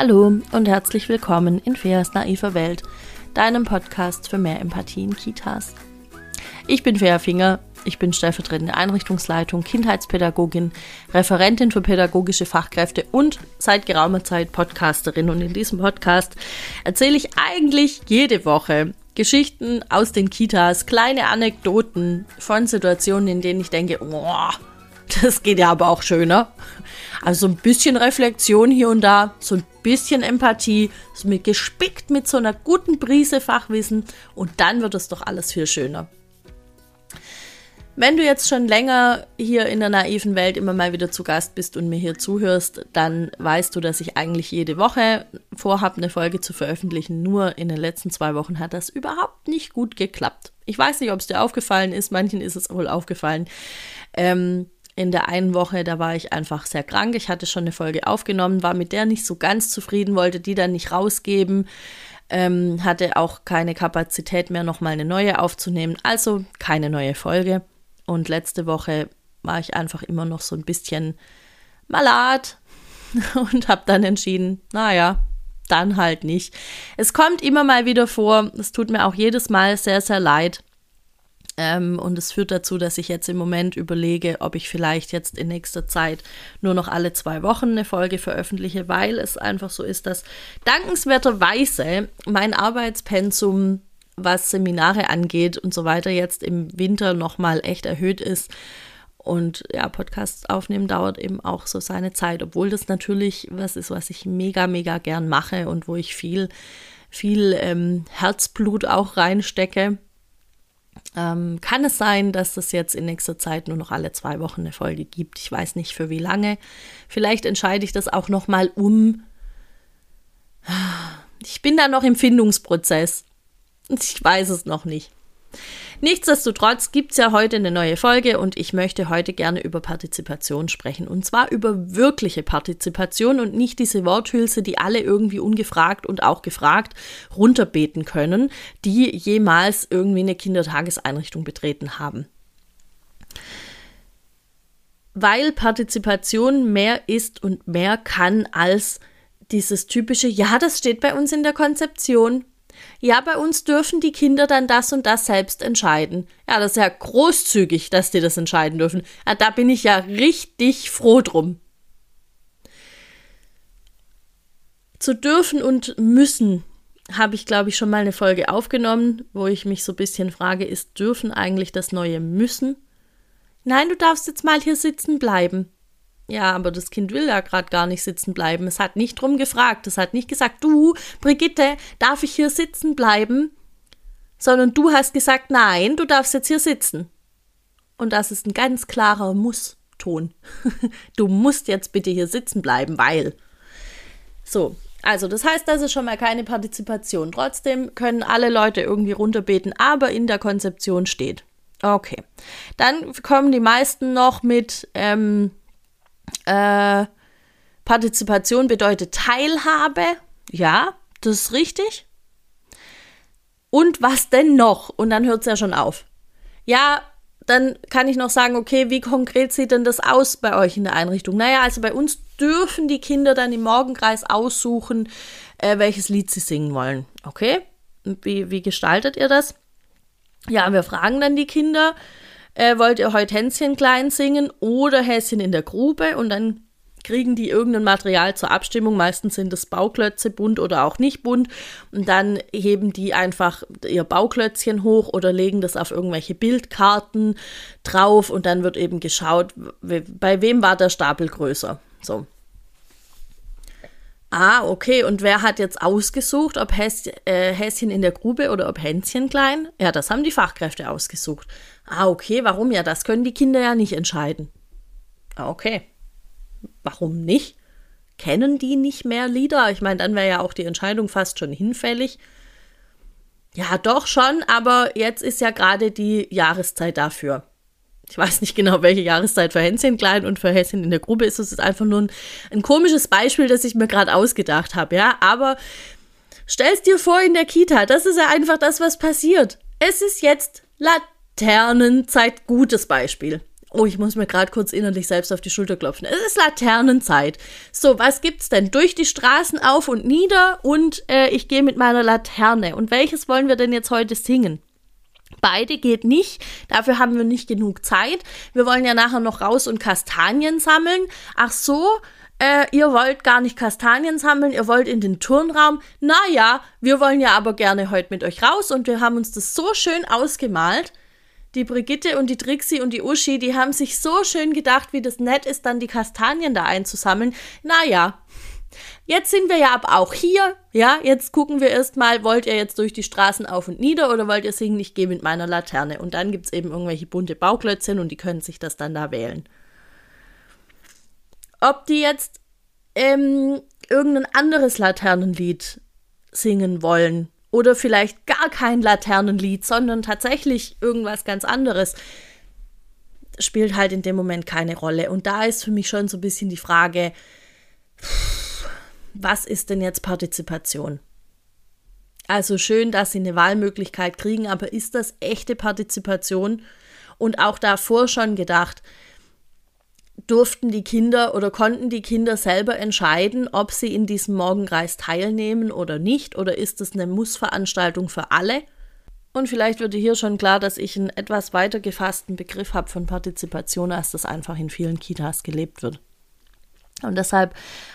Hallo und herzlich willkommen in Feas naiver Welt, deinem Podcast für mehr Empathie in Kitas. Ich bin Fea Finger, ich bin stellvertretende Einrichtungsleitung, Kindheitspädagogin, Referentin für pädagogische Fachkräfte und seit geraumer Zeit Podcasterin. Und in diesem Podcast erzähle ich eigentlich jede Woche Geschichten aus den Kitas, kleine Anekdoten von Situationen, in denen ich denke, oh, das geht ja aber auch schöner. Also ein bisschen Reflexion hier und da, so ein bisschen Empathie, so mit gespickt mit so einer guten Prise Fachwissen und dann wird es doch alles viel schöner. Wenn du jetzt schon länger hier in der naiven Welt immer mal wieder zu Gast bist und mir hier zuhörst, dann weißt du, dass ich eigentlich jede Woche vorhabe, eine Folge zu veröffentlichen. Nur in den letzten zwei Wochen hat das überhaupt nicht gut geklappt. Ich weiß nicht, ob es dir aufgefallen ist, manchen ist es wohl aufgefallen. Ähm, in der einen Woche, da war ich einfach sehr krank. Ich hatte schon eine Folge aufgenommen, war mit der nicht so ganz zufrieden, wollte die dann nicht rausgeben, ähm, hatte auch keine Kapazität mehr, nochmal eine neue aufzunehmen. Also keine neue Folge. Und letzte Woche war ich einfach immer noch so ein bisschen malat und habe dann entschieden, naja, dann halt nicht. Es kommt immer mal wieder vor, es tut mir auch jedes Mal sehr, sehr leid. Ähm, und es führt dazu, dass ich jetzt im Moment überlege, ob ich vielleicht jetzt in nächster Zeit nur noch alle zwei Wochen eine Folge veröffentliche, weil es einfach so ist, dass dankenswerterweise mein Arbeitspensum, was Seminare angeht und so weiter, jetzt im Winter nochmal echt erhöht ist. Und ja, Podcast aufnehmen dauert eben auch so seine Zeit, obwohl das natürlich was ist, was ich mega, mega gern mache und wo ich viel, viel ähm, Herzblut auch reinstecke ähm, kann es sein, dass es jetzt in nächster Zeit nur noch alle zwei Wochen eine Folge gibt. Ich weiß nicht für wie lange. Vielleicht entscheide ich das auch noch mal um. Ich bin da noch im Findungsprozess. Ich weiß es noch nicht. Nichtsdestotrotz gibt es ja heute eine neue Folge und ich möchte heute gerne über Partizipation sprechen. Und zwar über wirkliche Partizipation und nicht diese Worthülse, die alle irgendwie ungefragt und auch gefragt runterbeten können, die jemals irgendwie eine Kindertageseinrichtung betreten haben. Weil Partizipation mehr ist und mehr kann als dieses typische, ja, das steht bei uns in der Konzeption, ja, bei uns dürfen die Kinder dann das und das selbst entscheiden. Ja, das ist ja großzügig, dass die das entscheiden dürfen. Ja, da bin ich ja richtig froh drum. Zu dürfen und müssen habe ich, glaube ich, schon mal eine Folge aufgenommen, wo ich mich so ein bisschen frage, ist dürfen eigentlich das neue müssen? Nein, du darfst jetzt mal hier sitzen bleiben. Ja, aber das Kind will ja gerade gar nicht sitzen bleiben. Es hat nicht drum gefragt. Es hat nicht gesagt, du, Brigitte, darf ich hier sitzen bleiben? Sondern du hast gesagt, nein, du darfst jetzt hier sitzen. Und das ist ein ganz klarer Muss-Ton. du musst jetzt bitte hier sitzen bleiben, weil. So, also das heißt, das ist schon mal keine Partizipation. Trotzdem können alle Leute irgendwie runterbeten, aber in der Konzeption steht. Okay. Dann kommen die meisten noch mit, ähm, äh, Partizipation bedeutet Teilhabe. Ja, das ist richtig. Und was denn noch? Und dann hört es ja schon auf. Ja, dann kann ich noch sagen, okay, wie konkret sieht denn das aus bei euch in der Einrichtung? Naja, also bei uns dürfen die Kinder dann im Morgenkreis aussuchen, äh, welches Lied sie singen wollen. Okay? Wie, wie gestaltet ihr das? Ja, wir fragen dann die Kinder, äh, wollt ihr heute Hänschen klein singen oder Häschen in der Grube und dann kriegen die irgendein Material zur Abstimmung. Meistens sind es Bauklötze, bunt oder auch nicht bunt. Und dann heben die einfach ihr Bauklötzchen hoch oder legen das auf irgendwelche Bildkarten drauf und dann wird eben geschaut, bei wem war der Stapel größer. So. Ah, okay. Und wer hat jetzt ausgesucht, ob Häs äh, Häschen in der Grube oder ob Hänschen klein? Ja, das haben die Fachkräfte ausgesucht. Ah, okay. Warum? Ja, das können die Kinder ja nicht entscheiden. Ah, okay. Warum nicht? Kennen die nicht mehr Lieder? Ich meine, dann wäre ja auch die Entscheidung fast schon hinfällig. Ja, doch schon, aber jetzt ist ja gerade die Jahreszeit dafür ich weiß nicht genau, welche Jahreszeit für Hänschen klein und für Häschen in der Gruppe ist. Das ist einfach nur ein, ein komisches Beispiel, das ich mir gerade ausgedacht habe, ja. Aber stell's dir vor in der Kita, das ist ja einfach das, was passiert. Es ist jetzt Laternenzeit, gutes Beispiel. Oh, ich muss mir gerade kurz innerlich selbst auf die Schulter klopfen. Es ist Laternenzeit. So, was gibt's denn? Durch die Straßen auf und nieder und äh, ich gehe mit meiner Laterne. Und welches wollen wir denn jetzt heute singen? Beide geht nicht, dafür haben wir nicht genug Zeit. Wir wollen ja nachher noch raus und Kastanien sammeln. Ach so, äh, ihr wollt gar nicht Kastanien sammeln, ihr wollt in den Turnraum. Naja, wir wollen ja aber gerne heute mit euch raus und wir haben uns das so schön ausgemalt. Die Brigitte und die Trixie und die Uschi, die haben sich so schön gedacht, wie das nett ist, dann die Kastanien da einzusammeln. Naja, Jetzt sind wir ja aber auch hier. Ja, jetzt gucken wir erstmal, wollt ihr jetzt durch die Straßen auf und nieder oder wollt ihr singen, ich gehe mit meiner Laterne? Und dann gibt es eben irgendwelche bunte Bauklötzchen und die können sich das dann da wählen. Ob die jetzt ähm, irgendein anderes Laternenlied singen wollen oder vielleicht gar kein Laternenlied, sondern tatsächlich irgendwas ganz anderes, spielt halt in dem Moment keine Rolle. Und da ist für mich schon so ein bisschen die Frage, was ist denn jetzt Partizipation? Also schön, dass sie eine Wahlmöglichkeit kriegen, aber ist das echte Partizipation? Und auch davor schon gedacht, durften die Kinder oder konnten die Kinder selber entscheiden, ob sie in diesem Morgenkreis teilnehmen oder nicht? Oder ist es eine Mussveranstaltung für alle? Und vielleicht wird hier schon klar, dass ich einen etwas weiter gefassten Begriff habe von Partizipation, als das einfach in vielen Kitas gelebt wird. Und deshalb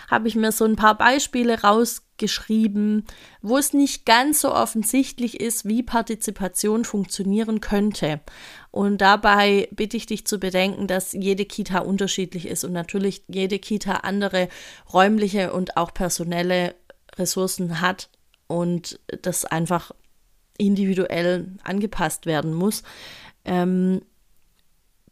habe ich mir so ein paar Beispiele rausgeschrieben, wo es nicht ganz so offensichtlich ist, wie Partizipation funktionieren könnte. Und dabei bitte ich dich zu bedenken, dass jede Kita unterschiedlich ist und natürlich jede Kita andere räumliche und auch personelle Ressourcen hat und das einfach individuell angepasst werden muss. Ähm,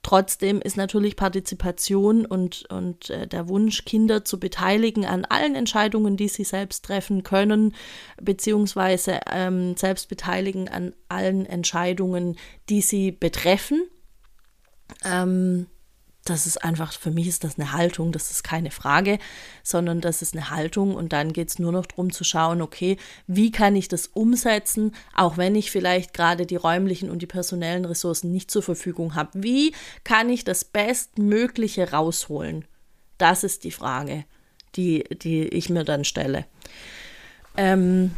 Trotzdem ist natürlich Partizipation und, und äh, der Wunsch, Kinder zu beteiligen an allen Entscheidungen, die sie selbst treffen können, beziehungsweise ähm, selbst beteiligen an allen Entscheidungen, die sie betreffen. Ähm, das ist einfach, für mich ist das eine Haltung, das ist keine Frage, sondern das ist eine Haltung und dann geht es nur noch darum zu schauen, okay, wie kann ich das umsetzen, auch wenn ich vielleicht gerade die räumlichen und die personellen Ressourcen nicht zur Verfügung habe. Wie kann ich das Bestmögliche rausholen? Das ist die Frage, die, die ich mir dann stelle. Ähm,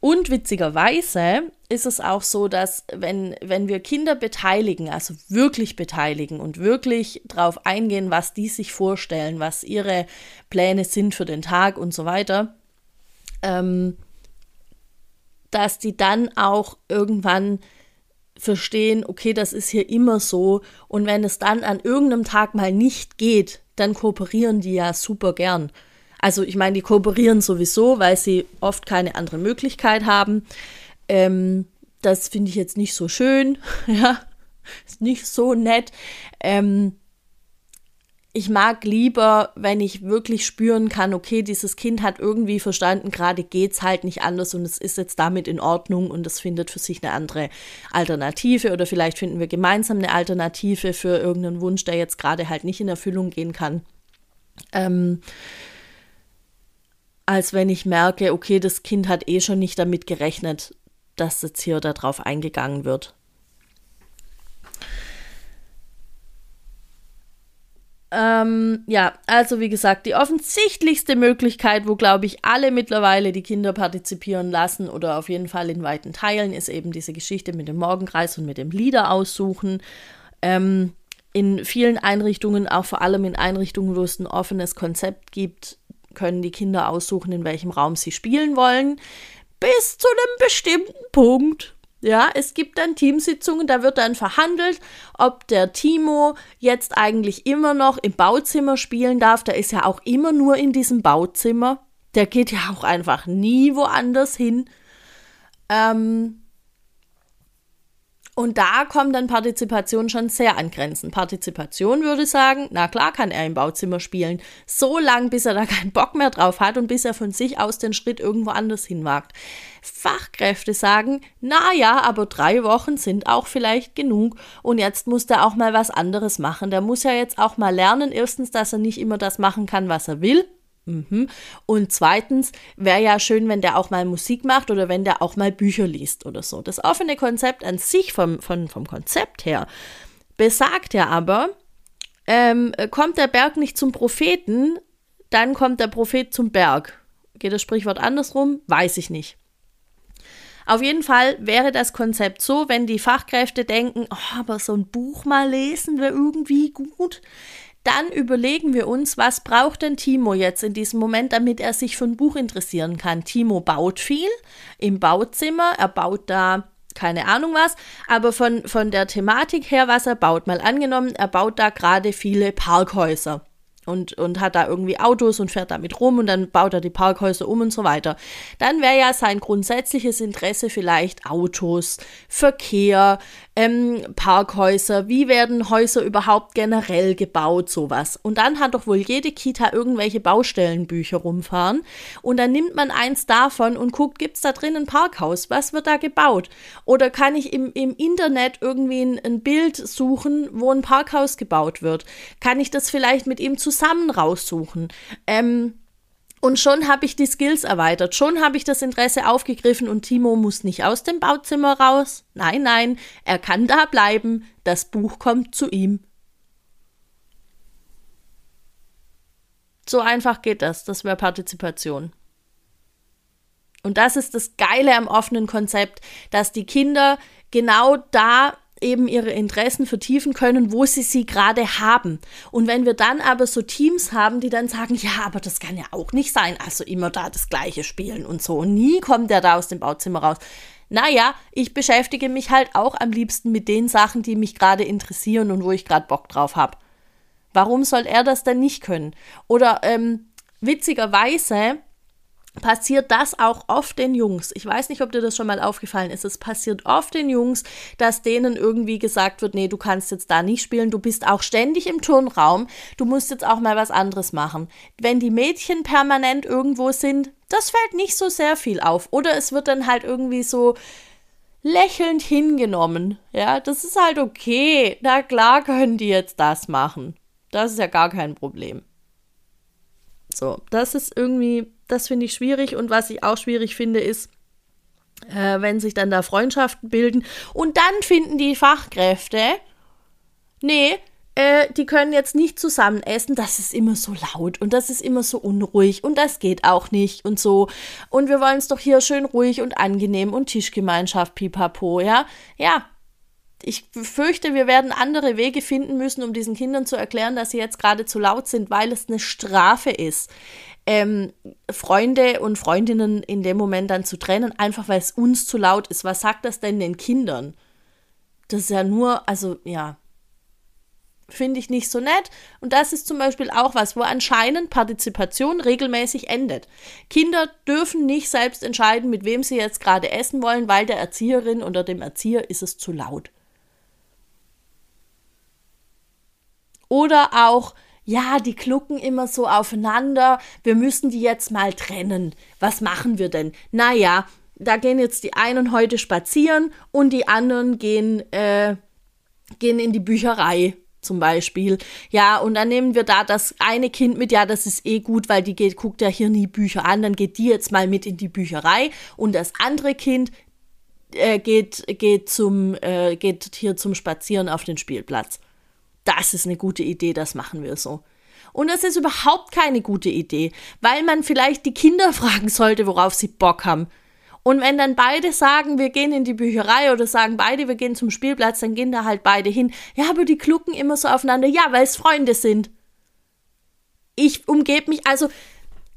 und witzigerweise ist es auch so, dass wenn, wenn wir Kinder beteiligen, also wirklich beteiligen und wirklich darauf eingehen, was die sich vorstellen, was ihre Pläne sind für den Tag und so weiter, ähm, dass die dann auch irgendwann verstehen, okay, das ist hier immer so und wenn es dann an irgendeinem Tag mal nicht geht, dann kooperieren die ja super gern. Also ich meine, die kooperieren sowieso, weil sie oft keine andere Möglichkeit haben. Ähm, das finde ich jetzt nicht so schön. ja, ist nicht so nett. Ähm, ich mag lieber, wenn ich wirklich spüren kann, okay, dieses Kind hat irgendwie verstanden, gerade geht es halt nicht anders und es ist jetzt damit in Ordnung und es findet für sich eine andere Alternative oder vielleicht finden wir gemeinsam eine Alternative für irgendeinen Wunsch, der jetzt gerade halt nicht in Erfüllung gehen kann. Ähm, als wenn ich merke, okay, das Kind hat eh schon nicht damit gerechnet, dass jetzt hier darauf eingegangen wird. Ähm, ja, also wie gesagt, die offensichtlichste Möglichkeit, wo, glaube ich, alle mittlerweile die Kinder partizipieren lassen oder auf jeden Fall in weiten Teilen, ist eben diese Geschichte mit dem Morgenkreis und mit dem Lieder aussuchen. Ähm, in vielen Einrichtungen, auch vor allem in Einrichtungen, wo es ein offenes Konzept gibt, können die Kinder aussuchen, in welchem Raum sie spielen wollen, bis zu einem bestimmten Punkt. Ja, es gibt dann Teamsitzungen, da wird dann verhandelt, ob der Timo jetzt eigentlich immer noch im Bauzimmer spielen darf. Der ist ja auch immer nur in diesem Bauzimmer. Der geht ja auch einfach nie woanders hin. Ähm, und da kommt dann Partizipation schon sehr an Grenzen. Partizipation würde sagen, na klar kann er im Bauzimmer spielen, so lange, bis er da keinen Bock mehr drauf hat und bis er von sich aus den Schritt irgendwo anders hinwagt. Fachkräfte sagen, na ja, aber drei Wochen sind auch vielleicht genug und jetzt muss der auch mal was anderes machen. Der muss ja jetzt auch mal lernen, erstens, dass er nicht immer das machen kann, was er will Mhm. Und zweitens wäre ja schön, wenn der auch mal Musik macht oder wenn der auch mal Bücher liest oder so. Das offene Konzept an sich vom, vom, vom Konzept her, besagt ja aber, ähm, kommt der Berg nicht zum Propheten, dann kommt der Prophet zum Berg. Geht das Sprichwort andersrum? Weiß ich nicht. Auf jeden Fall wäre das Konzept so, wenn die Fachkräfte denken, oh, aber so ein Buch mal lesen wäre irgendwie gut, dann überlegen wir uns, was braucht denn Timo jetzt in diesem Moment, damit er sich für ein Buch interessieren kann. Timo baut viel im Bauzimmer, er baut da keine Ahnung was, aber von, von der Thematik her, was er baut, mal angenommen, er baut da gerade viele Parkhäuser und, und hat da irgendwie Autos und fährt damit rum und dann baut er die Parkhäuser um und so weiter. Dann wäre ja sein grundsätzliches Interesse vielleicht Autos, Verkehr, ähm, Parkhäuser, wie werden Häuser überhaupt generell gebaut, sowas. Und dann hat doch wohl jede Kita irgendwelche Baustellenbücher rumfahren und dann nimmt man eins davon und guckt, gibt es da drin ein Parkhaus? Was wird da gebaut? Oder kann ich im, im Internet irgendwie ein, ein Bild suchen, wo ein Parkhaus gebaut wird? Kann ich das vielleicht mit ihm zusammen raussuchen? Ähm, und schon habe ich die Skills erweitert, schon habe ich das Interesse aufgegriffen und Timo muss nicht aus dem Bauzimmer raus. Nein, nein, er kann da bleiben, das Buch kommt zu ihm. So einfach geht das, das wäre Partizipation. Und das ist das Geile am offenen Konzept, dass die Kinder genau da eben ihre Interessen vertiefen können, wo sie sie gerade haben. Und wenn wir dann aber so Teams haben, die dann sagen, ja, aber das kann ja auch nicht sein, also immer da das Gleiche spielen und so, und nie kommt der da aus dem Bauzimmer raus. Naja, ich beschäftige mich halt auch am liebsten mit den Sachen, die mich gerade interessieren und wo ich gerade Bock drauf habe. Warum soll er das denn nicht können? Oder ähm, witzigerweise passiert das auch oft den Jungs. Ich weiß nicht, ob dir das schon mal aufgefallen ist. Es passiert oft den Jungs, dass denen irgendwie gesagt wird, nee, du kannst jetzt da nicht spielen, du bist auch ständig im Turnraum, du musst jetzt auch mal was anderes machen. Wenn die Mädchen permanent irgendwo sind, das fällt nicht so sehr viel auf. Oder es wird dann halt irgendwie so lächelnd hingenommen. Ja, das ist halt okay. Na klar können die jetzt das machen. Das ist ja gar kein Problem. So, das ist irgendwie das finde ich schwierig. Und was ich auch schwierig finde, ist, äh, wenn sich dann da Freundschaften bilden. Und dann finden die Fachkräfte, nee, äh, die können jetzt nicht zusammen essen, das ist immer so laut und das ist immer so unruhig und das geht auch nicht und so. Und wir wollen es doch hier schön ruhig und angenehm und Tischgemeinschaft, pipapo, ja? Ja, ich fürchte, wir werden andere Wege finden müssen, um diesen Kindern zu erklären, dass sie jetzt gerade zu laut sind, weil es eine Strafe ist ähm, Freunde und Freundinnen in dem Moment dann zu trennen, einfach weil es uns zu laut ist. Was sagt das denn den Kindern? Das ist ja nur, also ja, finde ich nicht so nett. Und das ist zum Beispiel auch was, wo anscheinend Partizipation regelmäßig endet. Kinder dürfen nicht selbst entscheiden, mit wem sie jetzt gerade essen wollen, weil der Erzieherin oder dem Erzieher ist es zu laut. Oder auch ja, die klucken immer so aufeinander, wir müssen die jetzt mal trennen. Was machen wir denn? Naja, da gehen jetzt die einen heute spazieren und die anderen gehen, äh, gehen in die Bücherei zum Beispiel. Ja, und dann nehmen wir da das eine Kind mit, ja, das ist eh gut, weil die geht, guckt ja hier nie Bücher an, dann geht die jetzt mal mit in die Bücherei und das andere Kind äh, geht, geht, zum, äh, geht hier zum Spazieren auf den Spielplatz das ist eine gute Idee, das machen wir so. Und das ist überhaupt keine gute Idee, weil man vielleicht die Kinder fragen sollte, worauf sie Bock haben. Und wenn dann beide sagen, wir gehen in die Bücherei oder sagen beide, wir gehen zum Spielplatz, dann gehen da halt beide hin. Ja, aber die klucken immer so aufeinander. Ja, weil es Freunde sind. Ich umgebe mich, also,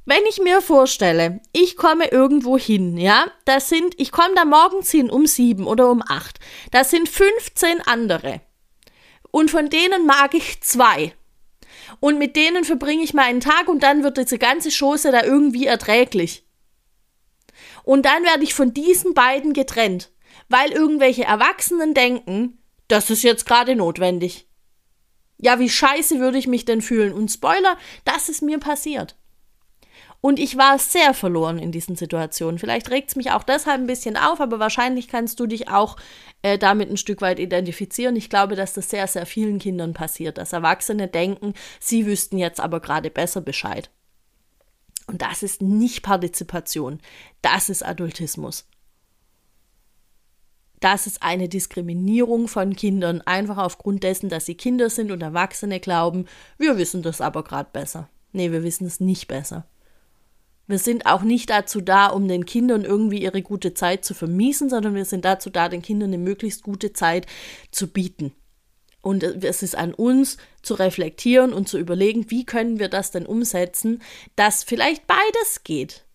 wenn ich mir vorstelle, ich komme irgendwo hin, ja, das sind, ich komme da morgens hin um sieben oder um acht. Das sind 15 andere und von denen mag ich zwei. Und mit denen verbringe ich meinen Tag und dann wird diese ganze Chose da irgendwie erträglich. Und dann werde ich von diesen beiden getrennt, weil irgendwelche Erwachsenen denken, das ist jetzt gerade notwendig. Ja, wie scheiße würde ich mich denn fühlen? Und Spoiler, das ist mir passiert. Und ich war sehr verloren in diesen Situationen. Vielleicht regt es mich auch deshalb ein bisschen auf, aber wahrscheinlich kannst du dich auch äh, damit ein Stück weit identifizieren. Ich glaube, dass das sehr, sehr vielen Kindern passiert, dass Erwachsene denken, sie wüssten jetzt aber gerade besser Bescheid. Und das ist nicht Partizipation, das ist Adultismus. das ist eine Diskriminierung von Kindern, einfach aufgrund dessen, dass sie Kinder sind und Erwachsene glauben, wir wissen das aber gerade besser. Nee, wir wissen es nicht besser. Wir sind auch nicht dazu da, um den Kindern irgendwie ihre gute Zeit zu vermiesen, sondern wir sind dazu da, den Kindern eine möglichst gute Zeit zu bieten. Und es ist an uns zu reflektieren und zu überlegen, wie können wir das denn umsetzen, dass vielleicht beides geht.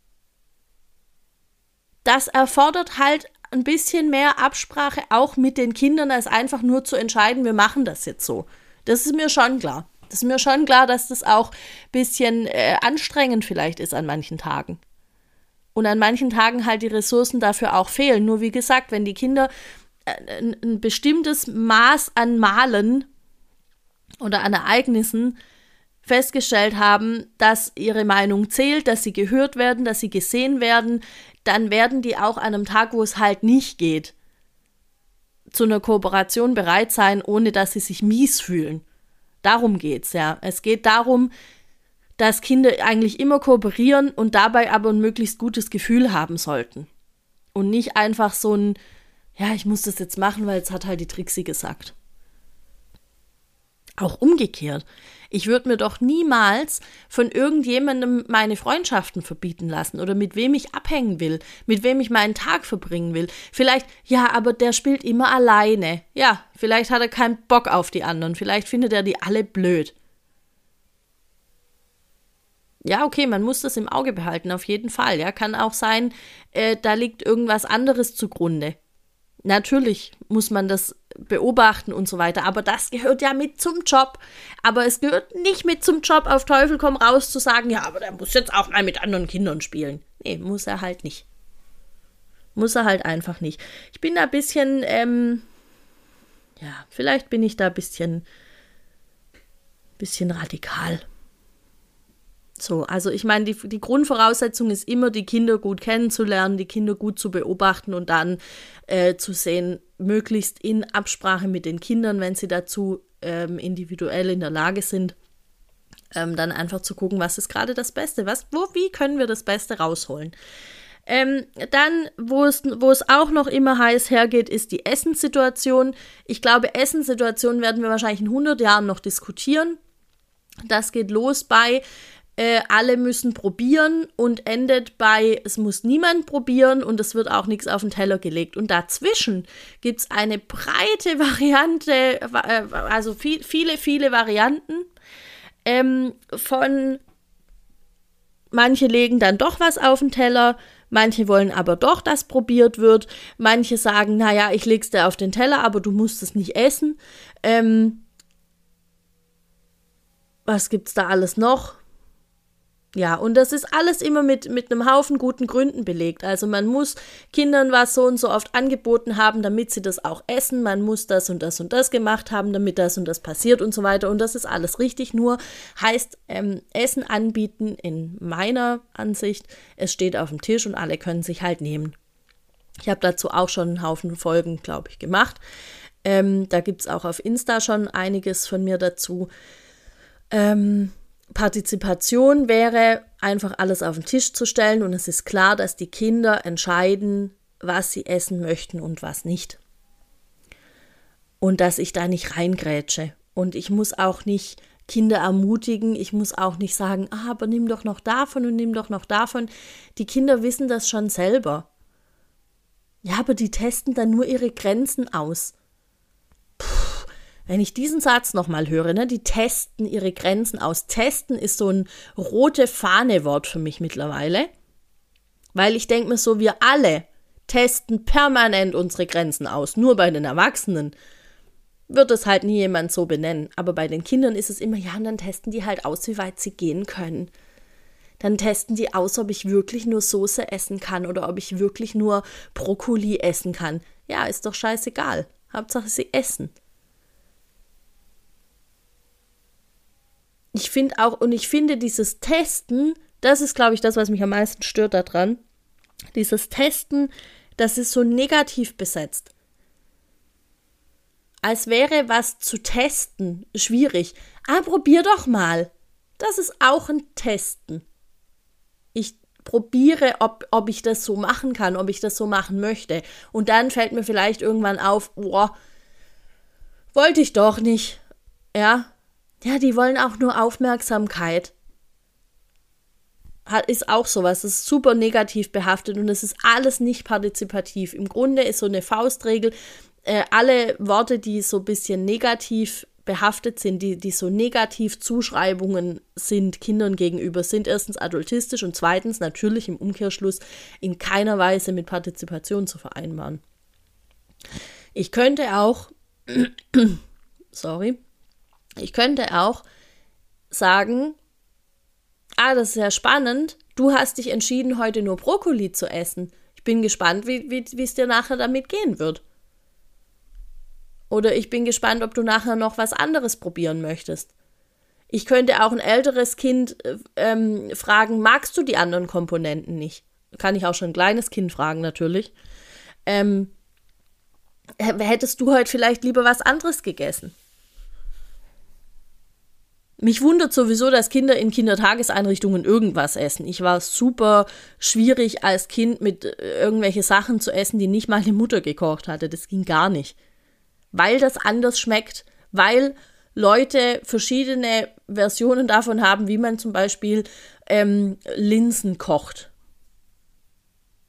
Das erfordert halt ein bisschen mehr Absprache auch mit den Kindern, als einfach nur zu entscheiden, wir machen das jetzt so. Das ist mir schon klar. Das ist mir schon klar, dass das auch ein bisschen äh, anstrengend vielleicht ist an manchen Tagen. Und an manchen Tagen halt die Ressourcen dafür auch fehlen. Nur wie gesagt, wenn die Kinder ein, ein bestimmtes Maß an Malen oder an Ereignissen festgestellt haben, dass ihre Meinung zählt, dass sie gehört werden, dass sie gesehen werden, dann werden die auch an einem Tag, wo es halt nicht geht, zu einer Kooperation bereit sein, ohne dass sie sich mies fühlen. Darum geht's ja. Es geht darum, dass Kinder eigentlich immer kooperieren und dabei aber ein möglichst gutes Gefühl haben sollten. Und nicht einfach so ein ja, ich muss das jetzt machen, weil es hat halt die Trixie gesagt. Auch umgekehrt. Ich würde mir doch niemals von irgendjemandem meine Freundschaften verbieten lassen oder mit wem ich abhängen will, mit wem ich meinen Tag verbringen will. Vielleicht, ja, aber der spielt immer alleine. Ja, vielleicht hat er keinen Bock auf die anderen, vielleicht findet er die alle blöd. Ja, okay, man muss das im Auge behalten, auf jeden Fall. Ja, kann auch sein, äh, da liegt irgendwas anderes zugrunde. Natürlich muss man das beobachten und so weiter, aber das gehört ja mit zum Job. Aber es gehört nicht mit zum Job, auf Teufel komm raus zu sagen, ja, aber der muss jetzt auch mal mit anderen Kindern spielen. Nee, muss er halt nicht. Muss er halt einfach nicht. Ich bin da ein bisschen, ähm, ja, vielleicht bin ich da ein bisschen, bisschen radikal. So, also ich meine, die, die Grundvoraussetzung ist immer, die Kinder gut kennenzulernen, die Kinder gut zu beobachten und dann äh, zu sehen, möglichst in Absprache mit den Kindern, wenn sie dazu ähm, individuell in der Lage sind, ähm, dann einfach zu gucken, was ist gerade das Beste, was, wo, wie können wir das Beste rausholen. Ähm, dann, wo es, wo es auch noch immer heiß hergeht, ist die Essenssituation. Ich glaube, Essenssituation werden wir wahrscheinlich in 100 Jahren noch diskutieren. Das geht los bei, äh, alle müssen probieren und endet bei, es muss niemand probieren und es wird auch nichts auf den Teller gelegt. Und dazwischen gibt es eine breite Variante, äh, also viel, viele, viele Varianten ähm, von manche legen dann doch was auf den Teller, manche wollen aber doch, dass probiert wird, manche sagen, naja, ich leg's dir auf den Teller, aber du musst es nicht essen. Ähm, was gibt's da alles noch? Ja, und das ist alles immer mit, mit einem Haufen guten Gründen belegt. Also man muss Kindern was so und so oft angeboten haben, damit sie das auch essen. Man muss das und das und das gemacht haben, damit das und das passiert und so weiter. Und das ist alles richtig. Nur heißt ähm, Essen anbieten in meiner Ansicht, es steht auf dem Tisch und alle können sich halt nehmen. Ich habe dazu auch schon einen Haufen Folgen, glaube ich, gemacht. Ähm, da gibt es auch auf Insta schon einiges von mir dazu. Ähm, Partizipation wäre einfach alles auf den Tisch zu stellen und es ist klar, dass die Kinder entscheiden, was sie essen möchten und was nicht. Und dass ich da nicht reingrätsche. Und ich muss auch nicht Kinder ermutigen, ich muss auch nicht sagen, ah, aber nimm doch noch davon und nimm doch noch davon. Die Kinder wissen das schon selber. Ja, aber die testen dann nur ihre Grenzen aus. Wenn ich diesen Satz nochmal höre, ne, die testen ihre Grenzen aus. Testen ist so ein rote Fahne-Wort für mich mittlerweile. Weil ich denke mir so, wir alle testen permanent unsere Grenzen aus. Nur bei den Erwachsenen wird es halt nie jemand so benennen. Aber bei den Kindern ist es immer, ja, und dann testen die halt aus, wie weit sie gehen können. Dann testen die aus, ob ich wirklich nur Soße essen kann oder ob ich wirklich nur Brokkoli essen kann. Ja, ist doch scheißegal. Hauptsache sie essen. Ich finde auch, und ich finde dieses Testen, das ist, glaube ich, das, was mich am meisten stört daran. Dieses Testen, das ist so negativ besetzt. Als wäre was zu testen schwierig. Ah, probier doch mal. Das ist auch ein Testen. Ich probiere, ob, ob ich das so machen kann, ob ich das so machen möchte. Und dann fällt mir vielleicht irgendwann auf, boah, wollte ich doch nicht. Ja, ja, die wollen auch nur Aufmerksamkeit. Ist auch sowas. Das ist super negativ behaftet und es ist alles nicht partizipativ. Im Grunde ist so eine Faustregel, äh, alle Worte, die so ein bisschen negativ behaftet sind, die, die so negativ Zuschreibungen sind Kindern gegenüber, sind erstens adultistisch und zweitens natürlich im Umkehrschluss in keiner Weise mit Partizipation zu vereinbaren. Ich könnte auch, sorry, ich könnte auch sagen, ah, das ist ja spannend, du hast dich entschieden, heute nur Brokkoli zu essen. Ich bin gespannt, wie, wie es dir nachher damit gehen wird. Oder ich bin gespannt, ob du nachher noch was anderes probieren möchtest. Ich könnte auch ein älteres Kind äh, ähm, fragen, magst du die anderen Komponenten nicht? Kann ich auch schon ein kleines Kind fragen, natürlich. Ähm, hättest du heute vielleicht lieber was anderes gegessen? Mich wundert sowieso, dass Kinder in Kindertageseinrichtungen irgendwas essen. Ich war super schwierig als Kind mit äh, irgendwelche Sachen zu essen, die nicht die Mutter gekocht hatte. Das ging gar nicht weil das anders schmeckt, weil Leute verschiedene Versionen davon haben, wie man zum Beispiel ähm, Linsen kocht.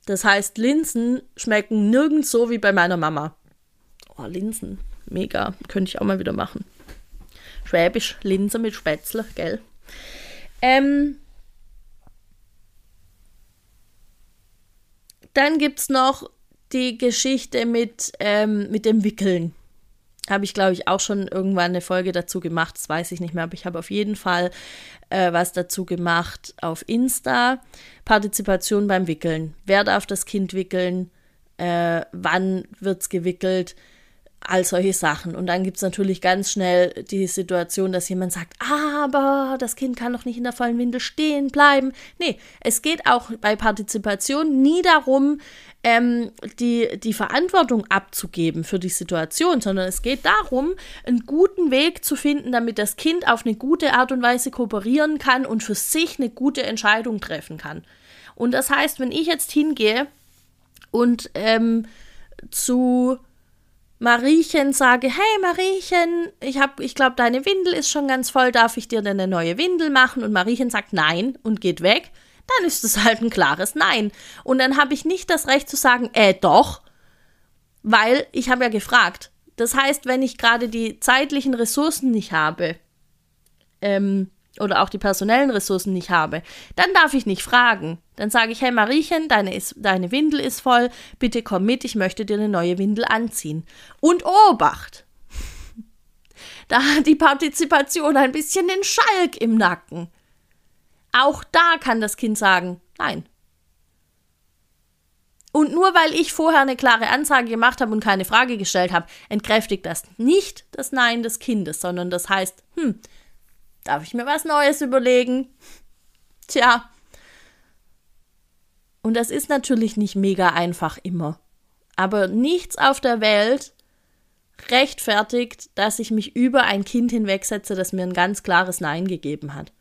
Das heißt, Linsen schmecken nirgends so wie bei meiner Mama. Oh, Linsen, mega, könnte ich auch mal wieder machen. Schwäbisch, Linse mit Spätzle, gell? Ähm, dann gibt es noch die Geschichte mit, ähm, mit dem Wickeln. Habe ich, glaube ich, auch schon irgendwann eine Folge dazu gemacht. Das weiß ich nicht mehr, aber ich habe auf jeden Fall äh, was dazu gemacht auf Insta. Partizipation beim Wickeln. Wer darf das Kind wickeln? Äh, wann wird es gewickelt? All solche Sachen. Und dann gibt es natürlich ganz schnell die Situation, dass jemand sagt, aber das Kind kann doch nicht in der vollen Windel stehen bleiben. Nee, es geht auch bei Partizipation nie darum, ähm, die, die Verantwortung abzugeben für die Situation, sondern es geht darum, einen guten Weg zu finden, damit das Kind auf eine gute Art und Weise kooperieren kann und für sich eine gute Entscheidung treffen kann. Und das heißt, wenn ich jetzt hingehe und ähm, zu Mariechen sage, hey Mariechen, ich ich glaube, deine Windel ist schon ganz voll, darf ich dir denn eine neue Windel machen? Und Mariechen sagt nein und geht weg, dann ist es halt ein klares Nein. Und dann habe ich nicht das Recht zu sagen, äh doch, weil ich habe ja gefragt. Das heißt, wenn ich gerade die zeitlichen Ressourcen nicht habe, ähm, oder auch die personellen Ressourcen nicht habe, dann darf ich nicht fragen. Dann sage ich, hey Mariechen, deine, ist, deine Windel ist voll, bitte komm mit, ich möchte dir eine neue Windel anziehen. Und Obacht! Da hat die Partizipation ein bisschen den Schalk im Nacken. Auch da kann das Kind sagen, nein. Und nur weil ich vorher eine klare Ansage gemacht habe und keine Frage gestellt habe, entkräftigt das nicht das Nein des Kindes, sondern das heißt, hm, Darf ich mir was Neues überlegen? Tja. Und das ist natürlich nicht mega einfach immer. Aber nichts auf der Welt rechtfertigt, dass ich mich über ein Kind hinwegsetze, das mir ein ganz klares Nein gegeben hat.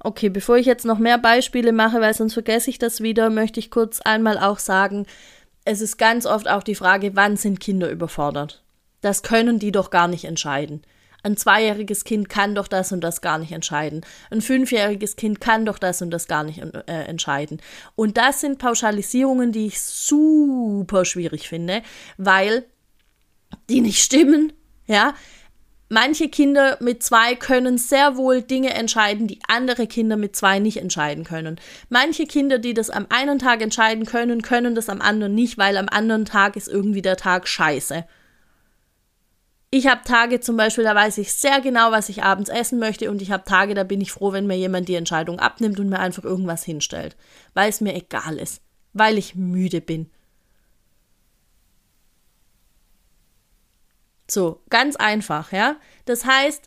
Okay, bevor ich jetzt noch mehr Beispiele mache, weil sonst vergesse ich das wieder, möchte ich kurz einmal auch sagen, es ist ganz oft auch die Frage, wann sind Kinder überfordert? Das können die doch gar nicht entscheiden. Ein zweijähriges Kind kann doch das und das gar nicht entscheiden. Ein fünfjähriges Kind kann doch das und das gar nicht äh, entscheiden. Und das sind Pauschalisierungen, die ich super schwierig finde, weil die nicht stimmen. Ja, Manche Kinder mit zwei können sehr wohl Dinge entscheiden, die andere Kinder mit zwei nicht entscheiden können. Manche Kinder, die das am einen Tag entscheiden können, können das am anderen nicht, weil am anderen Tag ist irgendwie der Tag scheiße. Ich habe Tage zum Beispiel, da weiß ich sehr genau, was ich abends essen möchte und ich habe Tage, da bin ich froh, wenn mir jemand die Entscheidung abnimmt und mir einfach irgendwas hinstellt, weil es mir egal ist, weil ich müde bin. So, ganz einfach, ja. Das heißt,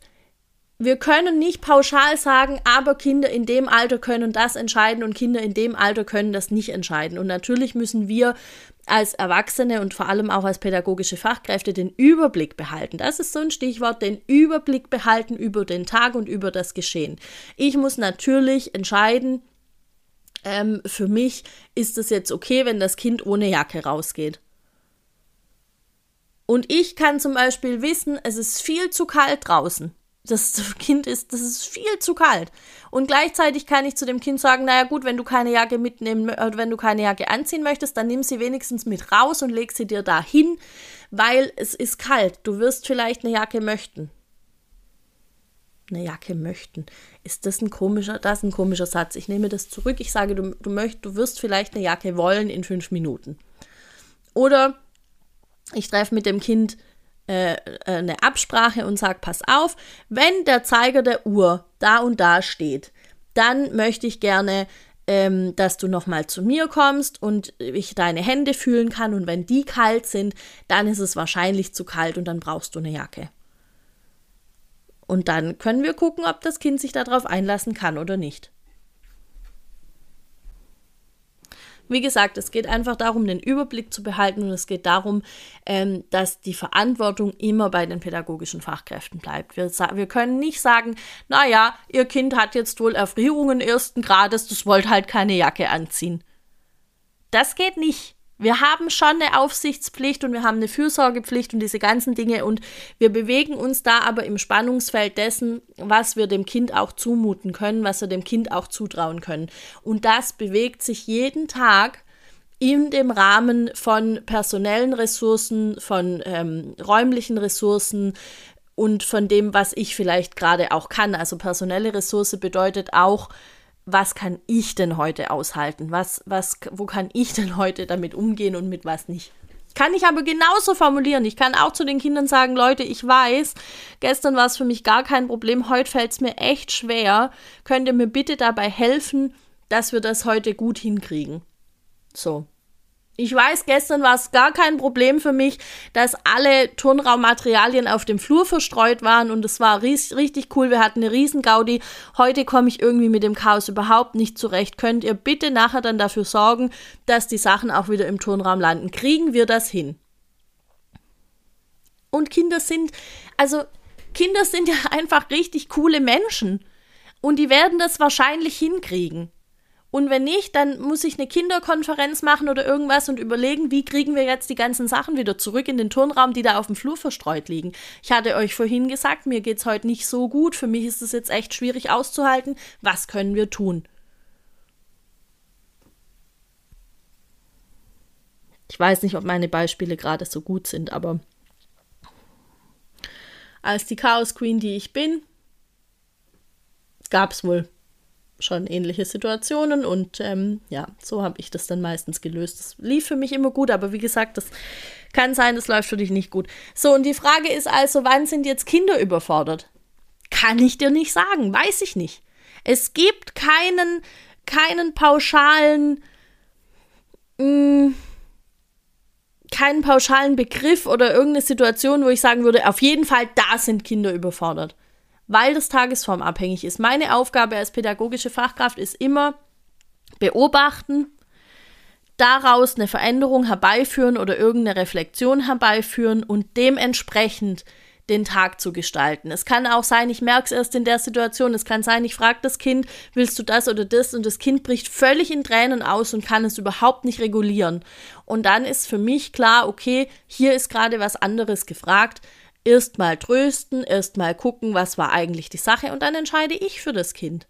wir können nicht pauschal sagen, aber Kinder in dem Alter können das entscheiden und Kinder in dem Alter können das nicht entscheiden. Und natürlich müssen wir als Erwachsene und vor allem auch als pädagogische Fachkräfte den Überblick behalten. Das ist so ein Stichwort, den Überblick behalten über den Tag und über das Geschehen. Ich muss natürlich entscheiden, ähm, für mich ist es jetzt okay, wenn das Kind ohne Jacke rausgeht. Und ich kann zum Beispiel wissen, es ist viel zu kalt draußen das Kind ist, das ist viel zu kalt. Und gleichzeitig kann ich zu dem Kind sagen, naja gut, wenn du keine Jacke mitnehmen, äh, wenn du keine Jacke anziehen möchtest, dann nimm sie wenigstens mit raus und leg sie dir da hin, weil es ist kalt. Du wirst vielleicht eine Jacke möchten. Eine Jacke möchten. Ist das ein komischer, das ist ein komischer Satz. Ich nehme das zurück. Ich sage, du, du möchtest, du wirst vielleicht eine Jacke wollen in fünf Minuten. Oder ich treffe mit dem Kind äh, äh, eine Absprache und sage, pass auf, wenn der Zeiger der Uhr da und da steht, dann möchte ich gerne, ähm, dass du nochmal zu mir kommst und ich deine Hände fühlen kann und wenn die kalt sind, dann ist es wahrscheinlich zu kalt und dann brauchst du eine Jacke. Und dann können wir gucken, ob das Kind sich darauf einlassen kann oder nicht. Wie gesagt, es geht einfach darum, den Überblick zu behalten und es geht darum, ähm, dass die Verantwortung immer bei den pädagogischen Fachkräften bleibt. Wir, wir können nicht sagen, naja, Ihr Kind hat jetzt wohl Erfrierungen ersten Grades, das wollt halt keine Jacke anziehen. Das geht nicht. Wir haben schon eine Aufsichtspflicht und wir haben eine Fürsorgepflicht und diese ganzen Dinge und wir bewegen uns da aber im Spannungsfeld dessen, was wir dem Kind auch zumuten können, was wir dem Kind auch zutrauen können. Und das bewegt sich jeden Tag in dem Rahmen von personellen Ressourcen, von ähm, räumlichen Ressourcen und von dem, was ich vielleicht gerade auch kann. Also personelle Ressource bedeutet auch, was kann ich denn heute aushalten? Was, was, wo kann ich denn heute damit umgehen und mit was nicht? Kann ich aber genauso formulieren. Ich kann auch zu den Kindern sagen, Leute, ich weiß, gestern war es für mich gar kein Problem, heute fällt es mir echt schwer. Könnt ihr mir bitte dabei helfen, dass wir das heute gut hinkriegen? So. Ich weiß, gestern war es gar kein Problem für mich, dass alle Turnraummaterialien auf dem Flur verstreut waren und es war richtig cool. Wir hatten eine riesen Gaudi. Heute komme ich irgendwie mit dem Chaos überhaupt nicht zurecht. Könnt ihr bitte nachher dann dafür sorgen, dass die Sachen auch wieder im Turnraum landen? Kriegen wir das hin? Und Kinder sind, also Kinder sind ja einfach richtig coole Menschen. Und die werden das wahrscheinlich hinkriegen. Und wenn nicht, dann muss ich eine Kinderkonferenz machen oder irgendwas und überlegen, wie kriegen wir jetzt die ganzen Sachen wieder zurück in den Turnraum, die da auf dem Flur verstreut liegen. Ich hatte euch vorhin gesagt, mir geht es heute nicht so gut. Für mich ist es jetzt echt schwierig auszuhalten. Was können wir tun? Ich weiß nicht, ob meine Beispiele gerade so gut sind, aber als die Chaos Queen, die ich bin, gab es wohl schon ähnliche Situationen und ähm, ja, so habe ich das dann meistens gelöst. Das lief für mich immer gut, aber wie gesagt, das kann sein, das läuft für dich nicht gut. So, und die Frage ist also, wann sind jetzt Kinder überfordert? Kann ich dir nicht sagen, weiß ich nicht. Es gibt keinen, keinen pauschalen, mh, mm, keinen pauschalen Begriff oder irgendeine Situation, wo ich sagen würde, auf jeden Fall, da sind Kinder überfordert weil das tagesformabhängig ist. Meine Aufgabe als pädagogische Fachkraft ist immer beobachten, daraus eine Veränderung herbeiführen oder irgendeine Reflexion herbeiführen und dementsprechend den Tag zu gestalten. Es kann auch sein, ich merke es erst in der Situation, es kann sein, ich frage das Kind, willst du das oder das und das Kind bricht völlig in Tränen aus und kann es überhaupt nicht regulieren. Und dann ist für mich klar, okay, hier ist gerade was anderes gefragt erstmal trösten, erstmal gucken, was war eigentlich die Sache und dann entscheide ich für das Kind.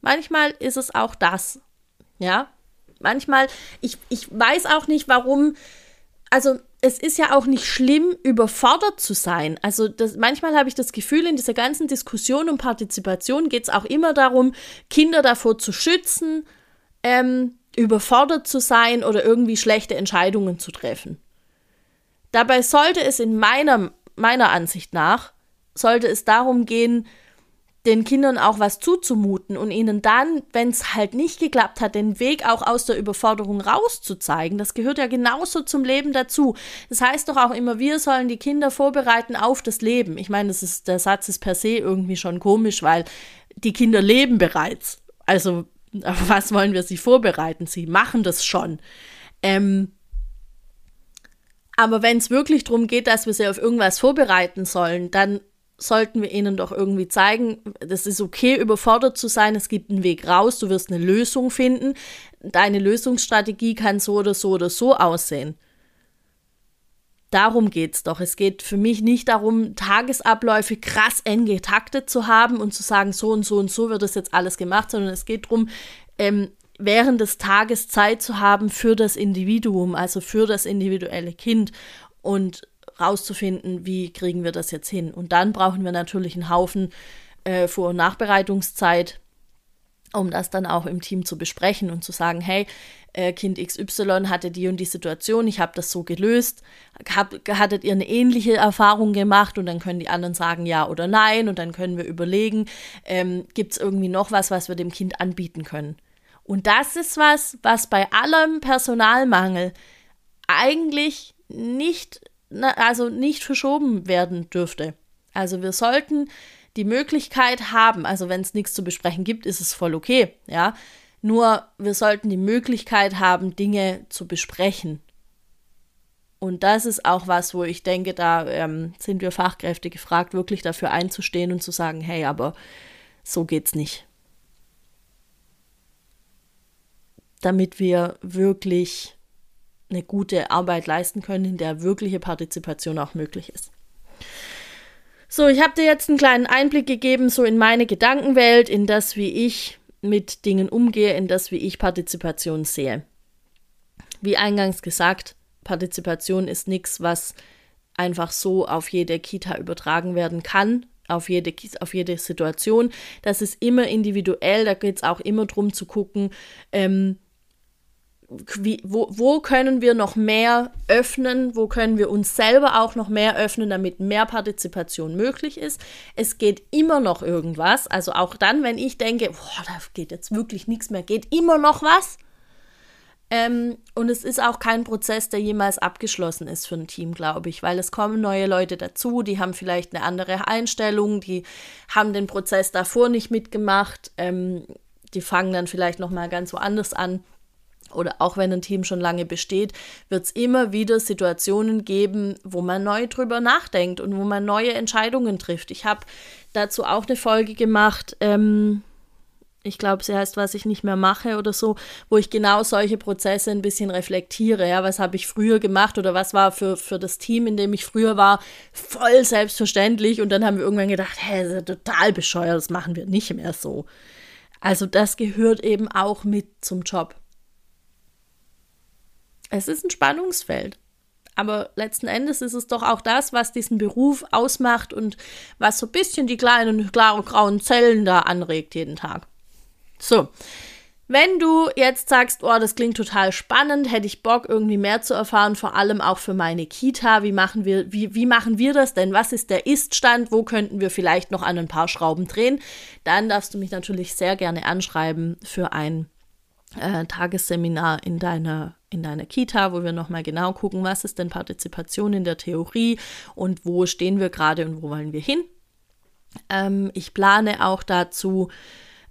Manchmal ist es auch das. Ja, manchmal, ich, ich weiß auch nicht, warum, also es ist ja auch nicht schlimm, überfordert zu sein. Also das, manchmal habe ich das Gefühl, in dieser ganzen Diskussion um Partizipation geht es auch immer darum, Kinder davor zu schützen, ähm, überfordert zu sein oder irgendwie schlechte Entscheidungen zu treffen. Dabei sollte es in meiner meiner Ansicht nach sollte es darum gehen, den Kindern auch was zuzumuten und ihnen dann, wenn es halt nicht geklappt hat, den Weg auch aus der Überforderung rauszuzeigen. Das gehört ja genauso zum Leben dazu. Das heißt doch auch immer, wir sollen die Kinder vorbereiten auf das Leben. Ich meine, das ist, der Satz ist per se irgendwie schon komisch, weil die Kinder leben bereits. Also, auf was wollen wir sie vorbereiten? Sie machen das schon. Ähm, aber wenn es wirklich darum geht, dass wir sie auf irgendwas vorbereiten sollen, dann sollten wir ihnen doch irgendwie zeigen, das ist okay, überfordert zu sein, es gibt einen Weg raus, du wirst eine Lösung finden. Deine Lösungsstrategie kann so oder so oder so aussehen. Darum geht es doch. Es geht für mich nicht darum, Tagesabläufe krass eng getaktet zu haben und zu sagen, so und so und so wird das jetzt alles gemacht, sondern es geht darum, ähm, während des Tages Zeit zu haben für das Individuum, also für das individuelle Kind. Und rauszufinden, wie kriegen wir das jetzt hin. Und dann brauchen wir natürlich einen Haufen äh, Vor- und Nachbereitungszeit, um das dann auch im Team zu besprechen und zu sagen, hey, äh, Kind XY hatte die und die Situation, ich habe das so gelöst, hab, hattet ihr eine ähnliche Erfahrung gemacht und dann können die anderen sagen ja oder nein und dann können wir überlegen, ähm, gibt es irgendwie noch was, was wir dem Kind anbieten können. Und das ist was, was bei allem Personalmangel eigentlich nicht also nicht verschoben werden dürfte. Also wir sollten die Möglichkeit haben, also wenn es nichts zu besprechen gibt, ist es voll okay, ja. Nur wir sollten die Möglichkeit haben, Dinge zu besprechen. Und das ist auch was, wo ich denke, da ähm, sind wir Fachkräfte gefragt, wirklich dafür einzustehen und zu sagen, hey, aber so geht's nicht. Damit wir wirklich eine gute Arbeit leisten können, in der wirkliche Partizipation auch möglich ist. So, ich habe dir jetzt einen kleinen Einblick gegeben, so in meine Gedankenwelt, in das, wie ich mit Dingen umgehe, in das, wie ich Partizipation sehe. Wie eingangs gesagt, Partizipation ist nichts, was einfach so auf jede Kita übertragen werden kann, auf jede, auf jede Situation. Das ist immer individuell, da geht es auch immer darum zu gucken, ähm, wie, wo, wo können wir noch mehr öffnen, wo können wir uns selber auch noch mehr öffnen, damit mehr Partizipation möglich ist. Es geht immer noch irgendwas, also auch dann, wenn ich denke, boah, da geht jetzt wirklich nichts mehr, geht immer noch was. Ähm, und es ist auch kein Prozess, der jemals abgeschlossen ist für ein Team, glaube ich, weil es kommen neue Leute dazu, die haben vielleicht eine andere Einstellung, die haben den Prozess davor nicht mitgemacht, ähm, die fangen dann vielleicht noch mal ganz woanders an oder auch wenn ein Team schon lange besteht, wird es immer wieder Situationen geben, wo man neu drüber nachdenkt und wo man neue Entscheidungen trifft. Ich habe dazu auch eine Folge gemacht, ähm, ich glaube, sie heißt, was ich nicht mehr mache oder so, wo ich genau solche Prozesse ein bisschen reflektiere. Ja, was habe ich früher gemacht oder was war für, für das Team, in dem ich früher war, voll selbstverständlich. Und dann haben wir irgendwann gedacht, hä, das ist ja total bescheuert, das machen wir nicht mehr so. Also das gehört eben auch mit zum Job es ist ein Spannungsfeld. Aber letzten Endes ist es doch auch das, was diesen Beruf ausmacht und was so ein bisschen die kleinen, klaren, grauen Zellen da anregt jeden Tag. So. Wenn du jetzt sagst, oh, das klingt total spannend, hätte ich Bock, irgendwie mehr zu erfahren, vor allem auch für meine Kita, wie machen wir, wie, wie machen wir das denn? Was ist der Ist-Stand? Wo könnten wir vielleicht noch an ein paar Schrauben drehen? Dann darfst du mich natürlich sehr gerne anschreiben für ein äh, Tagesseminar in deiner in deiner Kita, wo wir nochmal genau gucken, was ist denn Partizipation in der Theorie und wo stehen wir gerade und wo wollen wir hin. Ähm, ich plane auch dazu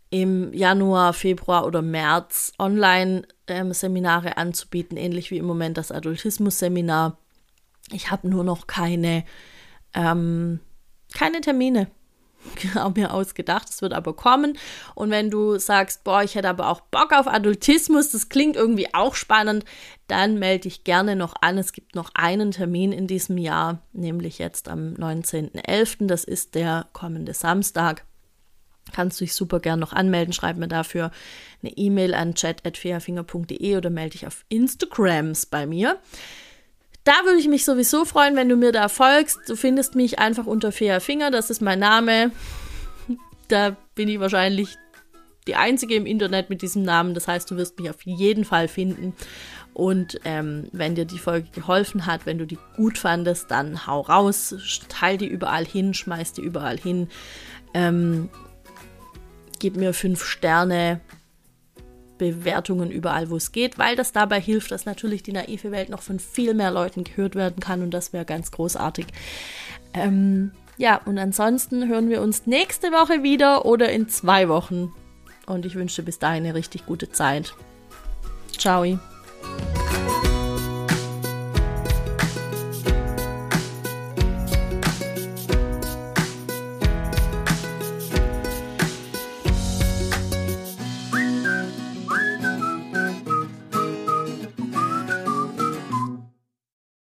im Januar, Februar oder März Online-Seminare ähm, anzubieten, ähnlich wie im Moment das Adultismus-Seminar. Ich habe nur noch keine, ähm, keine Termine mir ausgedacht. Es wird aber kommen. Und wenn du sagst, boah, ich hätte aber auch Bock auf Adultismus, das klingt irgendwie auch spannend, dann melde dich gerne noch an. Es gibt noch einen Termin in diesem Jahr, nämlich jetzt am 19.11. Das ist der kommende Samstag. Kannst du dich super gern noch anmelden. Schreib mir dafür eine E-Mail an chat.fairfinger.de oder melde dich auf Instagrams bei mir. Da würde ich mich sowieso freuen, wenn du mir da folgst. Du findest mich einfach unter Fair Finger, das ist mein Name. Da bin ich wahrscheinlich die einzige im Internet mit diesem Namen. Das heißt, du wirst mich auf jeden Fall finden. Und ähm, wenn dir die Folge geholfen hat, wenn du die gut fandest, dann hau raus, teil die überall hin, schmeiß die überall hin. Ähm, Gib mir fünf Sterne. Bewertungen überall, wo es geht, weil das dabei hilft, dass natürlich die naive Welt noch von viel mehr Leuten gehört werden kann und das wäre ganz großartig. Ähm, ja, und ansonsten hören wir uns nächste Woche wieder oder in zwei Wochen. Und ich wünsche bis dahin eine richtig gute Zeit. Ciao.